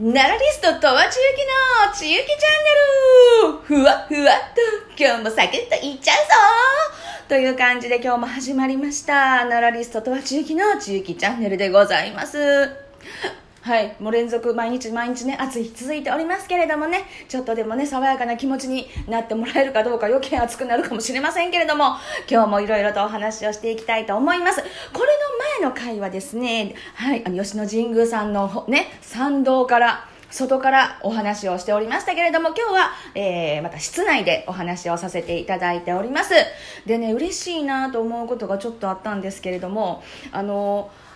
ナラリストとはちゆきのちゆきチャンネルふわふわっと今日もサクッといっちゃうぞという感じで今日も始まりました。ナラリストとはちゆきのちゆきチャンネルでございます。はいもう連続毎日毎日ね暑い日続いておりますけれどもねちょっとでもね爽やかな気持ちになってもらえるかどうか余計暑くなるかもしれませんけれども今日もいろいろとお話をしていきたいと思いますこれの前の回はですねはいあの吉野神宮さんのね参道から外からお話をしておりましたけれども、今日は、えー、また室内でお話をさせていただいております。でね、嬉しいなと思うことがちょっとあったんですけれども、あのー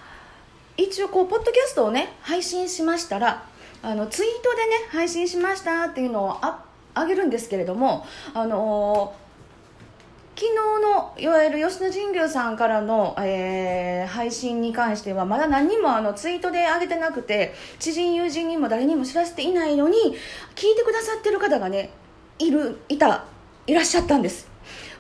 一応こうポッドキャストをね配信しましたらあのツイートでね配信しましたっていうのをああげるんですけれどもあのー昨日のいわゆる吉野神宮さんからの、えー、配信に関してはまだ何もあのツイートで上げてなくて知人友人にも誰にも知らせていないのに聞いてくださってる方がねいるいたいらっしゃったんです。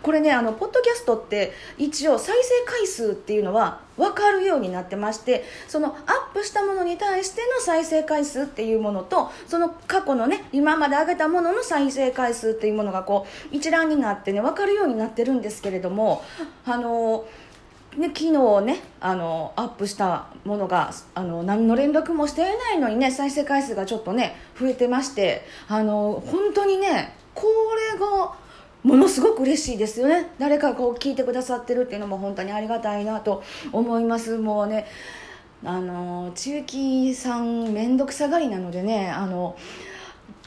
これねあのポッドキャストって一応再生回数っていうのは分かるようになってましてそのアップしたものに対しての再生回数っていうものとその過去のね今まで上げたものの再生回数っていうものがこう一覧になってね分かるようになってるんですけれどもあのね、昨日ねあのアップしたものがあの何の連絡もしていないのにね再生回数がちょっとね増えてましてあの本当にねこれがものすごく嬉しいですよね。誰かこう聞いてくださってるっていうのも本当にありがたいなと思います。もうねあの中期さん面倒くさがりなのでねあの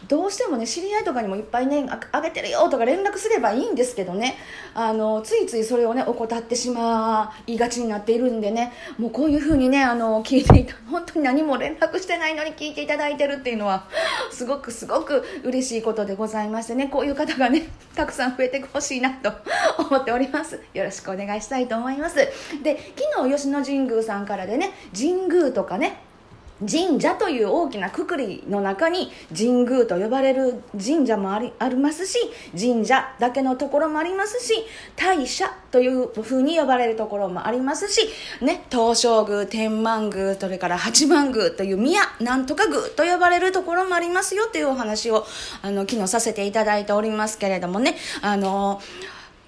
どうしてもね知り合いとかにもいっぱいねあげてるよとか連絡すればいいんですけどね。あのついついそれをね怠ってしまいがちになっているんでね。もうこういうふうにねあの聞いていた 本当に何も連絡してないのに聞いていただいてるっていうのはすごくすごく嬉しいことでございましてね。こういう方がねたくさん増えてほしいなと 思っております。よろしくお願いしたいと思います。で昨日吉野神宮さんからでね神宮とかね神社という大きなくくりの中に神宮と呼ばれる神社もありありますし神社だけのところもありますし大社というふうに呼ばれるところもありますし、ね、東照宮天満宮それから八幡宮という宮なんとか宮と呼ばれるところもありますよというお話をあの昨日させていただいておりますけれどもねあの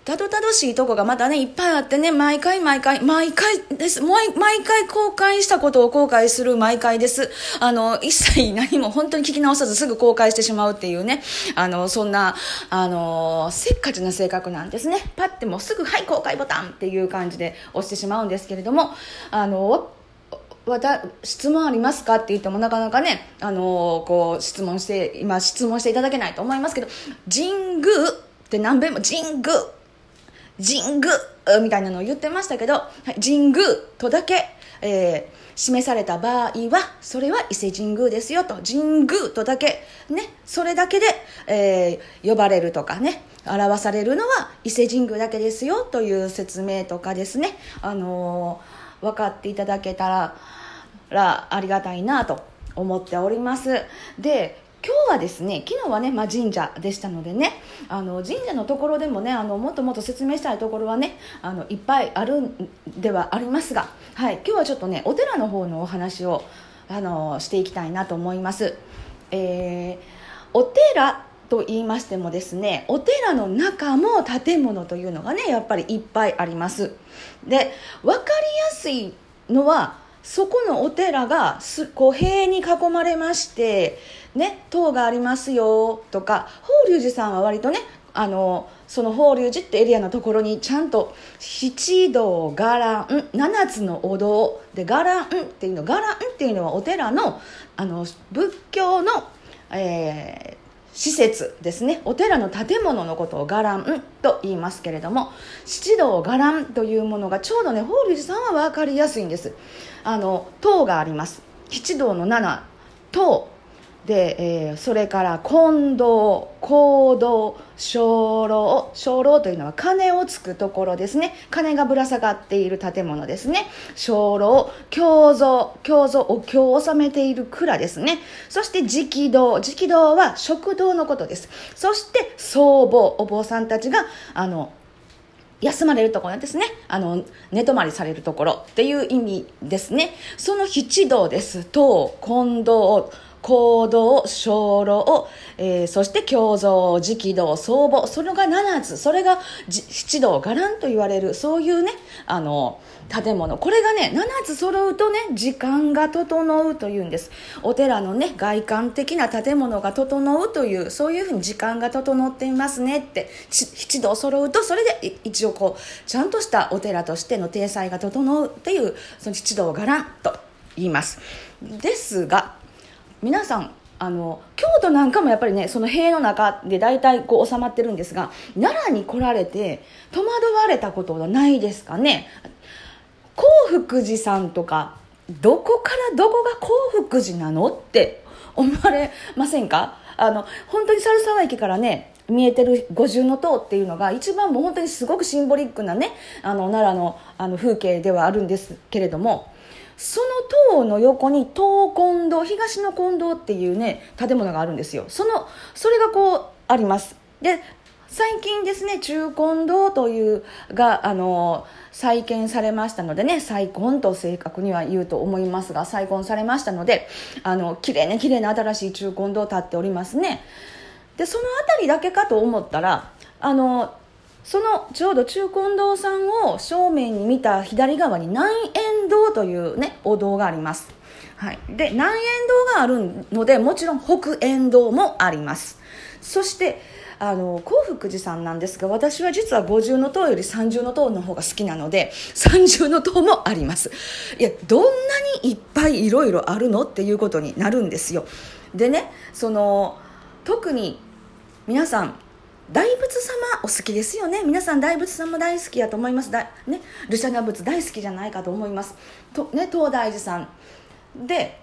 たどたどしいとこがまたね、いっぱいあってね、毎回毎回、毎回です。毎回公開したことを後悔する毎回です。あの、一切何も本当に聞き直さずすぐ公開してしまうっていうね、あの、そんな、あの、せっかちな性格なんですね。パッてもすぐ、はい、公開ボタンっていう感じで押してしまうんですけれども、あの、わた質問ありますかって言ってもなかなかね、あのこう質問して今質問していただけないと思いますけど神宮って何べんも神宮神宮みたいなのを言ってましたけど、はい、神宮とだけ、えー、示された場合は、それは伊勢神宮ですよと、神宮とだけ、ね、それだけで、えー、呼ばれるとかね、表されるのは伊勢神宮だけですよという説明とかですね、あのー、分かっていただけたら、らありがたいなと思っております。で、今日はですね昨日はね、まあ、神社でしたのでねあの神社のところでもねあのもっともっと説明したいところはねあのいっぱいあるんではありますが、はい、今日はちょっとねお寺の方のお話をあのしていきたいなと思います。えー、お寺と言いましてもですねお寺の中も建物というのがねやっぱりいっぱいありますで分かりやすいのはそこのお寺がすこう塀に囲まれましてね塔がありますよとか法隆寺さんは割とねあのその法隆寺ってエリアのところにちゃんと七道伽藍七つのお堂で伽藍っていうの伽藍っていうのはお寺のあの仏教の、えー、施設ですね。お寺の建物のことを伽藍と言いますけれども七道伽藍というものがちょうどね法隆寺さんは分かりやすいんです。あの塔があります。七道の七。塔。で、えー、それから近藤行動鐘楼鐘楼というのは鐘をつくところですね。鐘がぶら下がっている建物ですね。鐘楼経蔵経蔵お経を収めている蔵ですね。そして直道。直道は食堂のことです。そして僧帽。お坊さんたちがあの休まれるところですね。あの、寝泊まりされるところっていう意味ですね。その七道です。と、近藤、行動鐘楼、えー、そして胸像直道僧母それが7つ。それが七道伽藍と言われるそういうねあの建物。これがね7つ揃うとね時間が整うというんです。お寺のね外観的な建物が整うというそういうふうに時間が整っていますねって七道揃うとそれで一応こうちゃんとしたお寺としての体裁が整うっていうその七道伽藍と言います。ですが皆さんあの京都なんかもやっぱりねその塀の中で大体こう収まってるんですが奈良に来られて戸惑われたことはないですかね？興福寺さんとかどこからどこが興福寺なのって思われませんか？あの本当に猿沢駅からね見えてる五重塔っていうのが一番もう本当にすごくシンボリックなねあの奈良のあの風景ではあるんですけれどもその塔の横に東近堂東の近堂っていうね建物があるんですよ。そのそれがこうあります。で最近ですね中近堂というがあの再建されましたのでね再婚と正確には言うと思いますが再婚されましたのであの綺麗ね綺麗な新しい中近堂建っておりますね。でその辺りだけかと思ったらあのそのちょうど中近堂さんを正面に見た左側に南円堂というねお堂があります、はい、で南円堂があるのでもちろん北円堂もあります。そしてあの幸福寺さんなんですが私は実は五重塔より三重塔の方が好きなので三重塔もあります。いやどんなにいっぱいいろいろあるのっていうことになるんですよ。でねその特に皆さん大仏様お好きですよね。皆さん大仏様大好きやと思います。だ、ね、ルシャナ仏大好きじゃないかと思います。と、ね、東大寺さん。で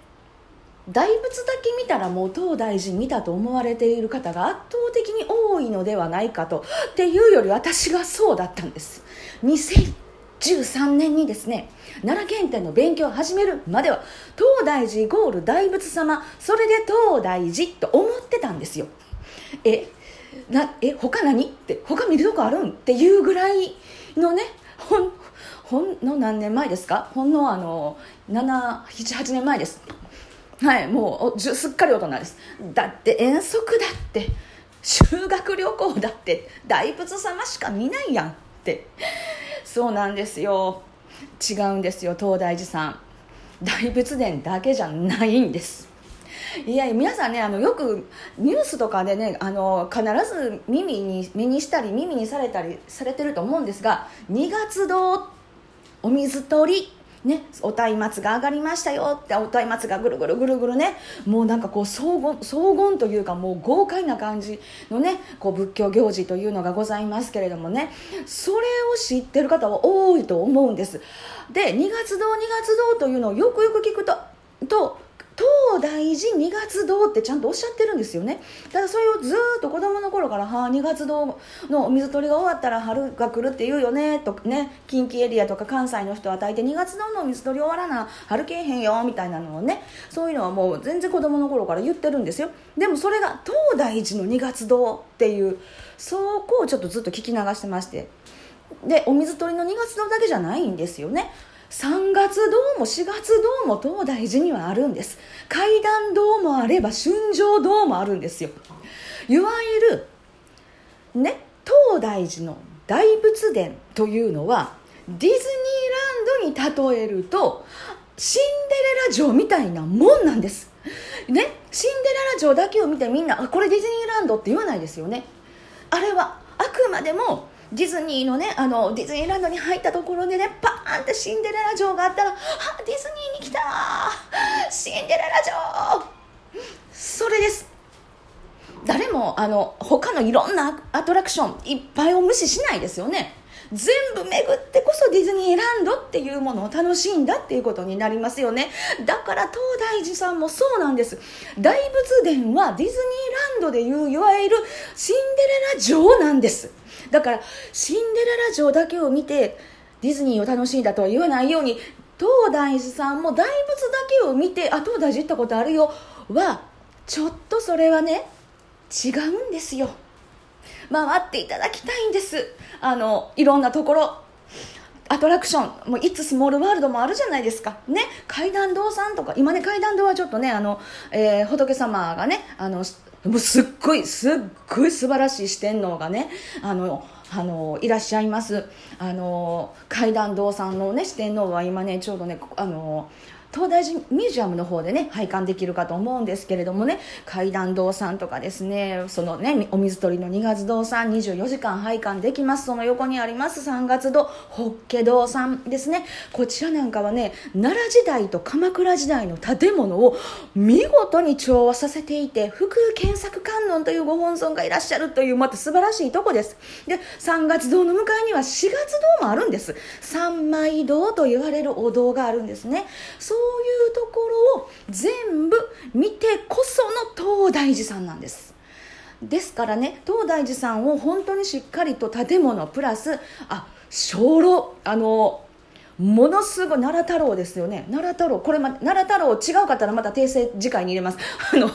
大仏だけ見たらもう東大寺見たと思われている方が圧倒的に多いのではないかとっていうより私がそうだったんです。2013年にですね奈良県展の勉強を始めるまでは東大寺イコール大仏様それで東大寺と思ってたんですよ。えなえ他何？って他見るとこあるん？っていうぐらいのねほんほんの何年前ですか？ほんのあの778年前です。はいもうすっかり大人です。だって遠足だって修学旅行だって大仏様しか見ないやんって。そうなんですよ。違うんですよ東大寺さん。大仏殿だけじゃないんです。いや皆さんねあのよくニュースとかでねあの必ず耳に目にしたり耳にされたりされてると思うんですが2月堂お水取りね、お松明が上がりましたよってお松明がぐるぐるぐるぐるねもうなんかこう荘厳荘厳というかもう豪快な感じのねこう仏教行事というのがございますけれどもねそれを知ってる方は多いと思うんです。で2月堂2月堂というのをよくよく聞くとと東大寺二月堂ってちゃんとおっしゃってるんですよね。ただそれをずっと子供の頃から「はあ二月堂のお水取りが終わったら春が来るって言うよね」とね。近畿エリアとか関西の人は大抵二月堂のお水取り終わらな春けえへんよみたいなのをね。そういうのはもう全然子供の頃から言ってるんですよ。でもそれが東大寺の二月堂っていうそこをちょっとずっと聞き流してまして。でお水取りの2月堂だけじゃないんですよね。3月堂も4月堂も東大寺にはあるんです。階段堂もあれば春城堂もあるんですよ。いわゆるね東大寺の大仏殿というのはディズニーランドに例えるとシンデレラ城みたいなもんなんです。ねシンデレラ城だけを見てみんなあこれディズニーランドって言わないですよね。あれはあくまでもディズニーのねあのディズニーランドに入ったところでねパーンってシンデレラ城があったら「あディズニーに来たシンデレラ城!」それです。誰もあの他のいろんなアトラクションいっぱいを無視しないですよね。全部巡ってこそディズニーランドっていうものを楽しいんだっていうことになりますよね。だから東大寺さんもそうなんです。大仏殿はディズニーランドでいういわゆるシンデレラ城なんです。だからシンデレラ城だけを見てディズニーを楽しんだとは言わないように東大寺さんも大仏だけを見てあ東大寺行ったことあるよ。はちょっとそれはね違うんですよ。回っていただきたいんです。あのいろんなところ。アトラクションもういつスモールワールドもあるじゃないですか。ね階段堂さんとか。今ね階段堂はちょっとねあの、えー、仏様がねあのもうすっごいすっごい素晴らしい四天王がねあのあのいらっしゃいます。あの階段堂さんのね四天王は今ねちょうどねあの東大寺ミュージアムの方でね拝観できるかと思うんですけれどもね階段堂さんとかですねそのねお水取りの二月堂さん24時間拝観できます。その横にあります三月堂法華堂さんですね。こちらなんかはね奈良時代と鎌倉時代の建物を見事に調和させていて福検索観音というご本尊がいらっしゃるというまた素晴らしいとこです。で三月堂の向かいには四月堂もあるんです。三枚堂と言われるお堂があるんですね。そういうところを全部見てこその東大寺さんなんです。ですからね東大寺さんを本当にしっかりと建物プラスあ鐘楼あのものすごい奈良太郎ですよね。奈良太郎これ、ま、奈良太郎違うかったらまた訂正次回に入れます。あの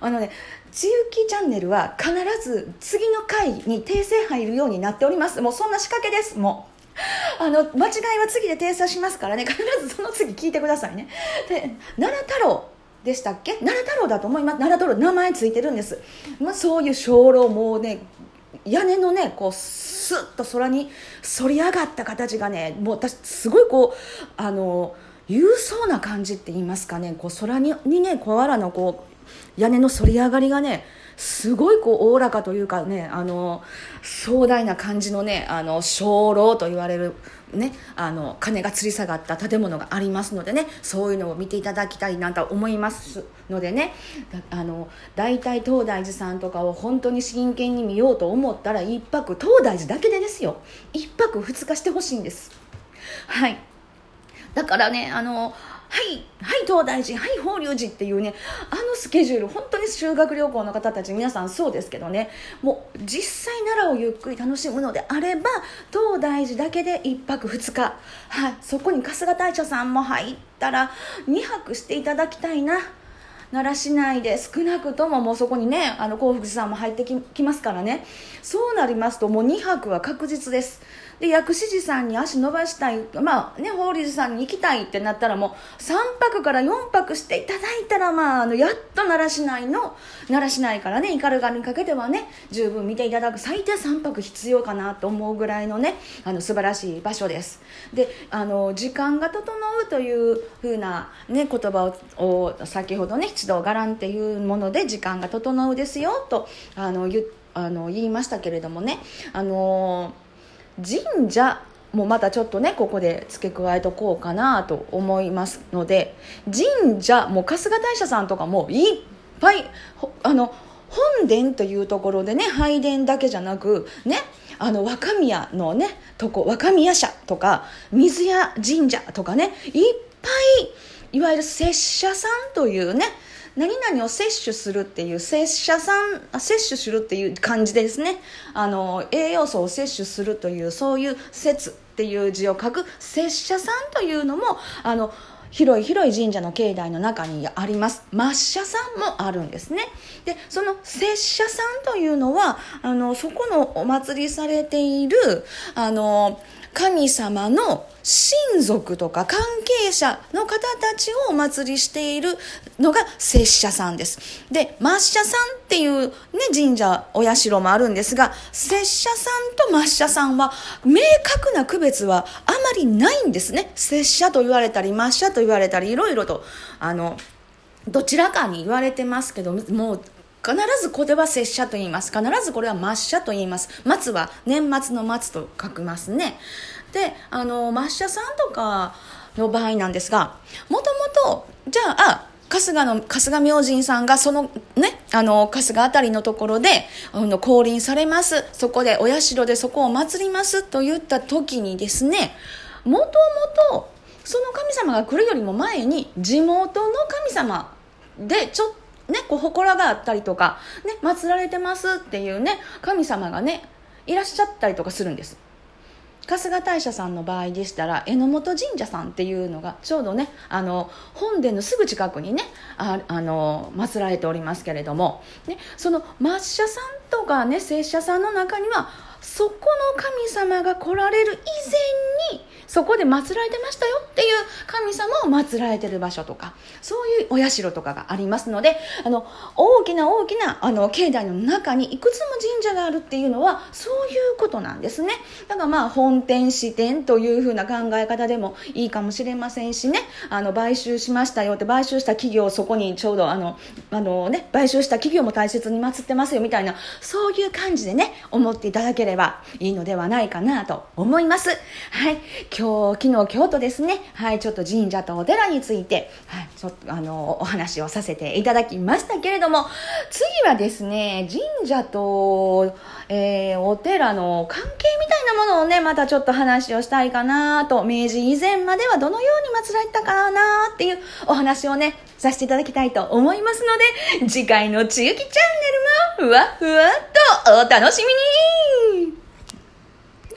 あのねちゆきチャンネルは必ず次の回に訂正入るようになっております。もうそんな仕掛けです。もう。あの間違いは次で訂正しますからね。必ずその次聞いてくださいね。で奈良太郎でしたっけ？奈良太郎だと思います。奈良太郎名前ついてるんです、まあ、そういう鐘楼もうね屋根のねこうスッと空に反り上がった形がねもう私すごいこうあの勇壮な感じって言いますかね。こう空ににね小原のこう屋根の反り上がりがねすごいこうおおらかというかねあの壮大な感じのねあの鐘楼と言われるね、あの鐘が吊り下がった建物がありますのでねそういうのを見ていただきたいなと思いますのでねあの大体東大寺さんとかを本当に真剣に見ようと思ったら1泊東大寺だけでですよ。1泊2日してほしいんです。はい。だからねあのはいはい東大寺はい法隆寺っていうねあのスケジュール本当に修学旅行の方たち皆さんそうですけどねもう実際奈良をゆっくり楽しむのであれば東大寺だけで1泊2日、はい、そこに春日大社さんも入ったら2泊していただきたいな。奈良市内で少なくとももうそこにねあの幸福寺さんも入ってきますからね。そうなりますともう2泊は確実です。で薬師寺さんに足伸ばしたい。まあね法隆寺さんに行きたいってなったらもう3泊から4泊していただいたらまああのやっと奈良市内の奈良市内からね斑鳩にかけてはね十分見ていただく。最低3泊必要かなと思うぐらいのねあの素晴らしい場所です。であの時間が整うというふうな、ね、言葉を先ほどね七道伽藍っていうもので時間が整うですよとあの言あの言いましたけれどもねあの神社もまたちょっとねここで付け加えとこうかなと思いますので神社も春日大社さんとかもいっぱいあの本殿というところでね拝殿だけじゃなくねあの若宮のねとこ若宮社とか水屋神社とかねいっぱいいわゆる拙者さんというね何々を摂取するっていう摂者さん摂取するっていう感じですね。あの栄養素を摂取するというそういう説っていう字を書く摂者さんというのもあの広い広い神社の境内の中にあります。抹茶さんもあるんですね。でその拙者さんというのはあのそこのお祭りされているあの神様の親族とか関係者の方たちをお祭りしているのが拙者さんです。で、抹茶さんっていうね、神社、お社もあるんですが、拙者さんと抹茶さんは明確な区別はあまりないんですね。拙者と言われたり、抹茶と言われたり、いろいろと、あの、どちらかに言われてますけど、もう必ずこれは拙者と言います。必ずこれは抹茶と言います。松は年末の松と書きますね。で、あの、抹茶さんとかの場合なんですが、もともと、じゃあ、春日の、春日明神さんがそのね、あの、春日あたりのところで、あの、降臨されます。そこで、お社でそこを祭りますと言った時にですね、もともと、その神様が来るよりも前に、地元の神様で、ちょっとね、こう、祠があったりとか、ね、祀られてますっていうね、神様がね、いらっしゃったりとかするんです。春日大社さんの場合でしたら榎本神社さんっていうのがちょうどねあの本殿のすぐ近くにねああの祀られておりますけれども、ね、その抹茶さんとかね拙者さんの中にはそこの神様が来られる以前にそこで祀られてましたよっていう神様を祀られてる場所とか、そういうお社とかがありますので、あの、大きな大きな、あの、境内の中にいくつも神社があるっていうのは、そういうことなんですね。だからまあ、本店、支店というふうな考え方でもいいかもしれませんしね、あの、買収しましたよって、買収した企業、そこにちょうど、あの、あのね、買収した企業も大切に祀ってますよみたいな、そういう感じでね、思っていただければいいのではないかなと思います。はい。今日、昨日、京都ですね、はい、ちょっと神社とお寺について、はい、ちょっと、あの、お話をさせていただきましたけれども、次はですね、神社と、えー、お寺の関係みたいなものをね、またちょっと話をしたいかなと、明治以前まではどのように祀られたかなっていうお話をね、させていただきたいと思いますので、次回のちゆきチャンネルもふわふわっとお楽しみに